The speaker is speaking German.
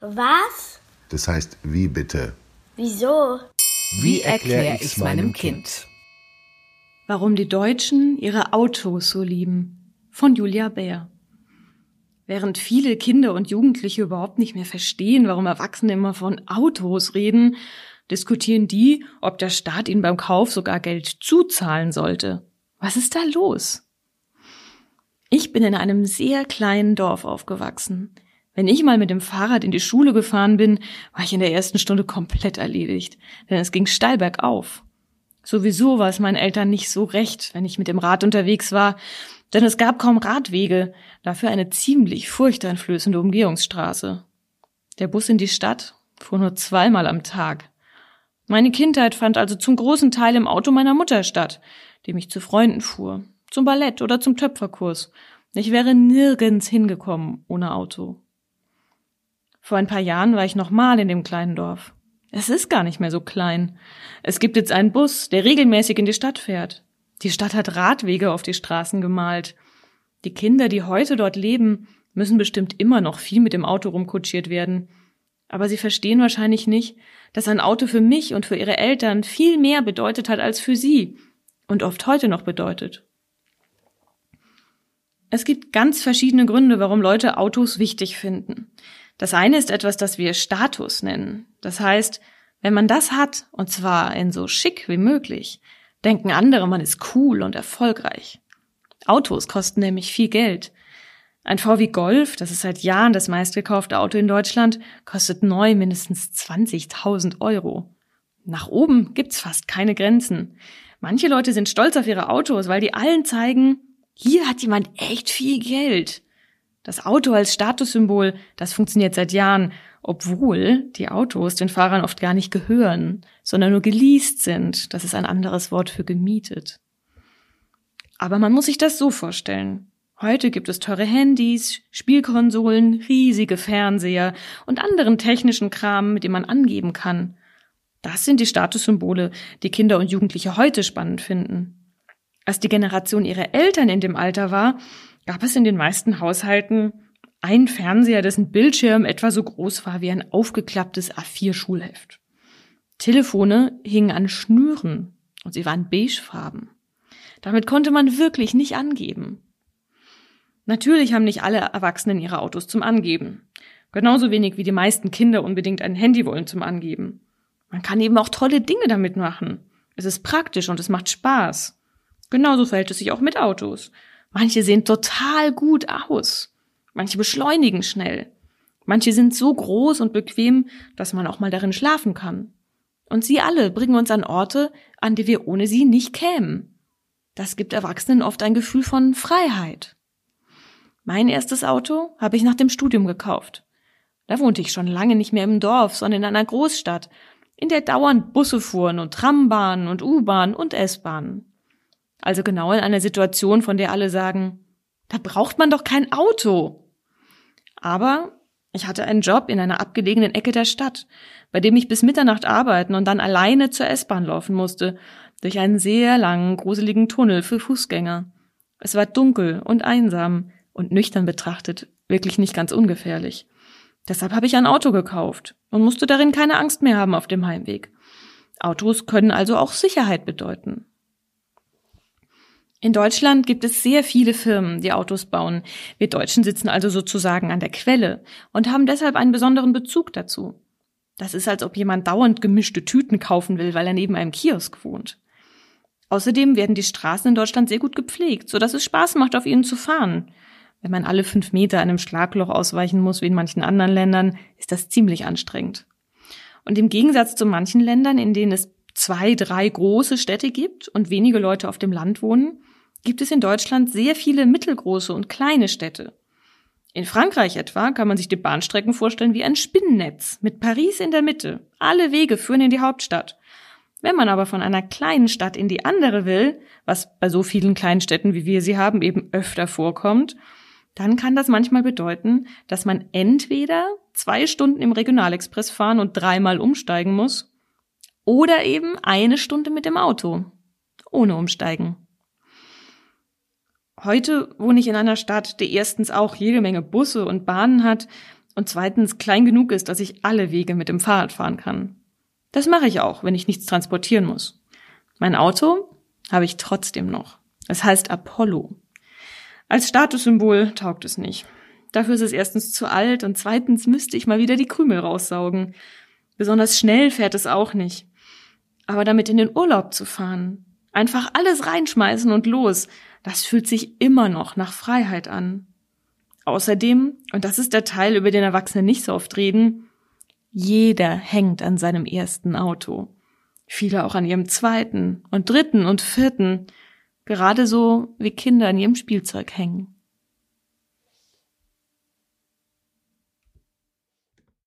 Was? Das heißt, wie bitte? Wieso? Wie erkläre ich's meinem Kind? Warum die Deutschen ihre Autos so lieben. Von Julia Bär. Während viele Kinder und Jugendliche überhaupt nicht mehr verstehen, warum Erwachsene immer von Autos reden, diskutieren die, ob der Staat ihnen beim Kauf sogar Geld zuzahlen sollte. Was ist da los? Ich bin in einem sehr kleinen Dorf aufgewachsen. Wenn ich mal mit dem Fahrrad in die Schule gefahren bin, war ich in der ersten Stunde komplett erledigt, denn es ging steil bergauf. Sowieso war es meinen Eltern nicht so recht, wenn ich mit dem Rad unterwegs war, denn es gab kaum Radwege, dafür eine ziemlich furchteinflößende Umgehungsstraße. Der Bus in die Stadt fuhr nur zweimal am Tag. Meine Kindheit fand also zum großen Teil im Auto meiner Mutter statt, die mich zu Freunden fuhr, zum Ballett oder zum Töpferkurs. Ich wäre nirgends hingekommen ohne Auto. Vor ein paar Jahren war ich nochmal in dem kleinen Dorf. Es ist gar nicht mehr so klein. Es gibt jetzt einen Bus, der regelmäßig in die Stadt fährt. Die Stadt hat Radwege auf die Straßen gemalt. Die Kinder, die heute dort leben, müssen bestimmt immer noch viel mit dem Auto rumkutschiert werden. Aber sie verstehen wahrscheinlich nicht, dass ein Auto für mich und für ihre Eltern viel mehr bedeutet hat als für sie und oft heute noch bedeutet. Es gibt ganz verschiedene Gründe, warum Leute Autos wichtig finden. Das eine ist etwas, das wir Status nennen. Das heißt, wenn man das hat, und zwar in so schick wie möglich, denken andere, man ist cool und erfolgreich. Autos kosten nämlich viel Geld. Ein VW Golf, das ist seit Jahren das meistgekaufte Auto in Deutschland, kostet neu mindestens 20.000 Euro. Nach oben gibt's fast keine Grenzen. Manche Leute sind stolz auf ihre Autos, weil die allen zeigen, hier hat jemand echt viel Geld. Das Auto als Statussymbol, das funktioniert seit Jahren, obwohl die Autos den Fahrern oft gar nicht gehören, sondern nur geleast sind. Das ist ein anderes Wort für gemietet. Aber man muss sich das so vorstellen. Heute gibt es teure Handys, Spielkonsolen, riesige Fernseher und anderen technischen Kram, mit dem man angeben kann. Das sind die Statussymbole, die Kinder und Jugendliche heute spannend finden. Als die Generation ihrer Eltern in dem Alter war, gab es in den meisten Haushalten ein Fernseher, dessen Bildschirm etwa so groß war wie ein aufgeklapptes A4-Schulheft. Telefone hingen an Schnüren und sie waren beigefarben. Damit konnte man wirklich nicht angeben. Natürlich haben nicht alle Erwachsenen ihre Autos zum Angeben. Genauso wenig wie die meisten Kinder unbedingt ein Handy wollen zum Angeben. Man kann eben auch tolle Dinge damit machen. Es ist praktisch und es macht Spaß. Genauso verhält es sich auch mit Autos. Manche sehen total gut aus. Manche beschleunigen schnell. Manche sind so groß und bequem, dass man auch mal darin schlafen kann. Und sie alle bringen uns an Orte, an die wir ohne sie nicht kämen. Das gibt Erwachsenen oft ein Gefühl von Freiheit. Mein erstes Auto habe ich nach dem Studium gekauft. Da wohnte ich schon lange nicht mehr im Dorf, sondern in einer Großstadt, in der dauernd Busse fuhren und Trambahnen und U-Bahnen und S-Bahnen. Also genau in einer Situation, von der alle sagen, da braucht man doch kein Auto. Aber ich hatte einen Job in einer abgelegenen Ecke der Stadt, bei dem ich bis Mitternacht arbeiten und dann alleine zur S-Bahn laufen musste, durch einen sehr langen, gruseligen Tunnel für Fußgänger. Es war dunkel und einsam und nüchtern betrachtet wirklich nicht ganz ungefährlich. Deshalb habe ich ein Auto gekauft und musste darin keine Angst mehr haben auf dem Heimweg. Autos können also auch Sicherheit bedeuten. In Deutschland gibt es sehr viele Firmen, die Autos bauen. Wir Deutschen sitzen also sozusagen an der Quelle und haben deshalb einen besonderen Bezug dazu. Das ist, als ob jemand dauernd gemischte Tüten kaufen will, weil er neben einem Kiosk wohnt. Außerdem werden die Straßen in Deutschland sehr gut gepflegt, so dass es Spaß macht, auf ihnen zu fahren. Wenn man alle fünf Meter einem Schlagloch ausweichen muss, wie in manchen anderen Ländern, ist das ziemlich anstrengend. Und im Gegensatz zu manchen Ländern, in denen es zwei, drei große Städte gibt und wenige Leute auf dem Land wohnen, gibt es in Deutschland sehr viele mittelgroße und kleine Städte. In Frankreich etwa kann man sich die Bahnstrecken vorstellen wie ein Spinnennetz mit Paris in der Mitte. Alle Wege führen in die Hauptstadt. Wenn man aber von einer kleinen Stadt in die andere will, was bei so vielen kleinen Städten wie wir sie haben eben öfter vorkommt, dann kann das manchmal bedeuten, dass man entweder zwei Stunden im Regionalexpress fahren und dreimal umsteigen muss oder eben eine Stunde mit dem Auto ohne umsteigen. Heute wohne ich in einer Stadt, die erstens auch jede Menge Busse und Bahnen hat und zweitens klein genug ist, dass ich alle Wege mit dem Fahrrad fahren kann. Das mache ich auch, wenn ich nichts transportieren muss. Mein Auto habe ich trotzdem noch. Es heißt Apollo. Als Statussymbol taugt es nicht. Dafür ist es erstens zu alt und zweitens müsste ich mal wieder die Krümel raussaugen. Besonders schnell fährt es auch nicht. Aber damit in den Urlaub zu fahren, einfach alles reinschmeißen und los, das fühlt sich immer noch nach Freiheit an. Außerdem, und das ist der Teil, über den Erwachsene nicht so oft reden, jeder hängt an seinem ersten Auto. Viele auch an ihrem zweiten und dritten und vierten. Gerade so wie Kinder an ihrem Spielzeug hängen.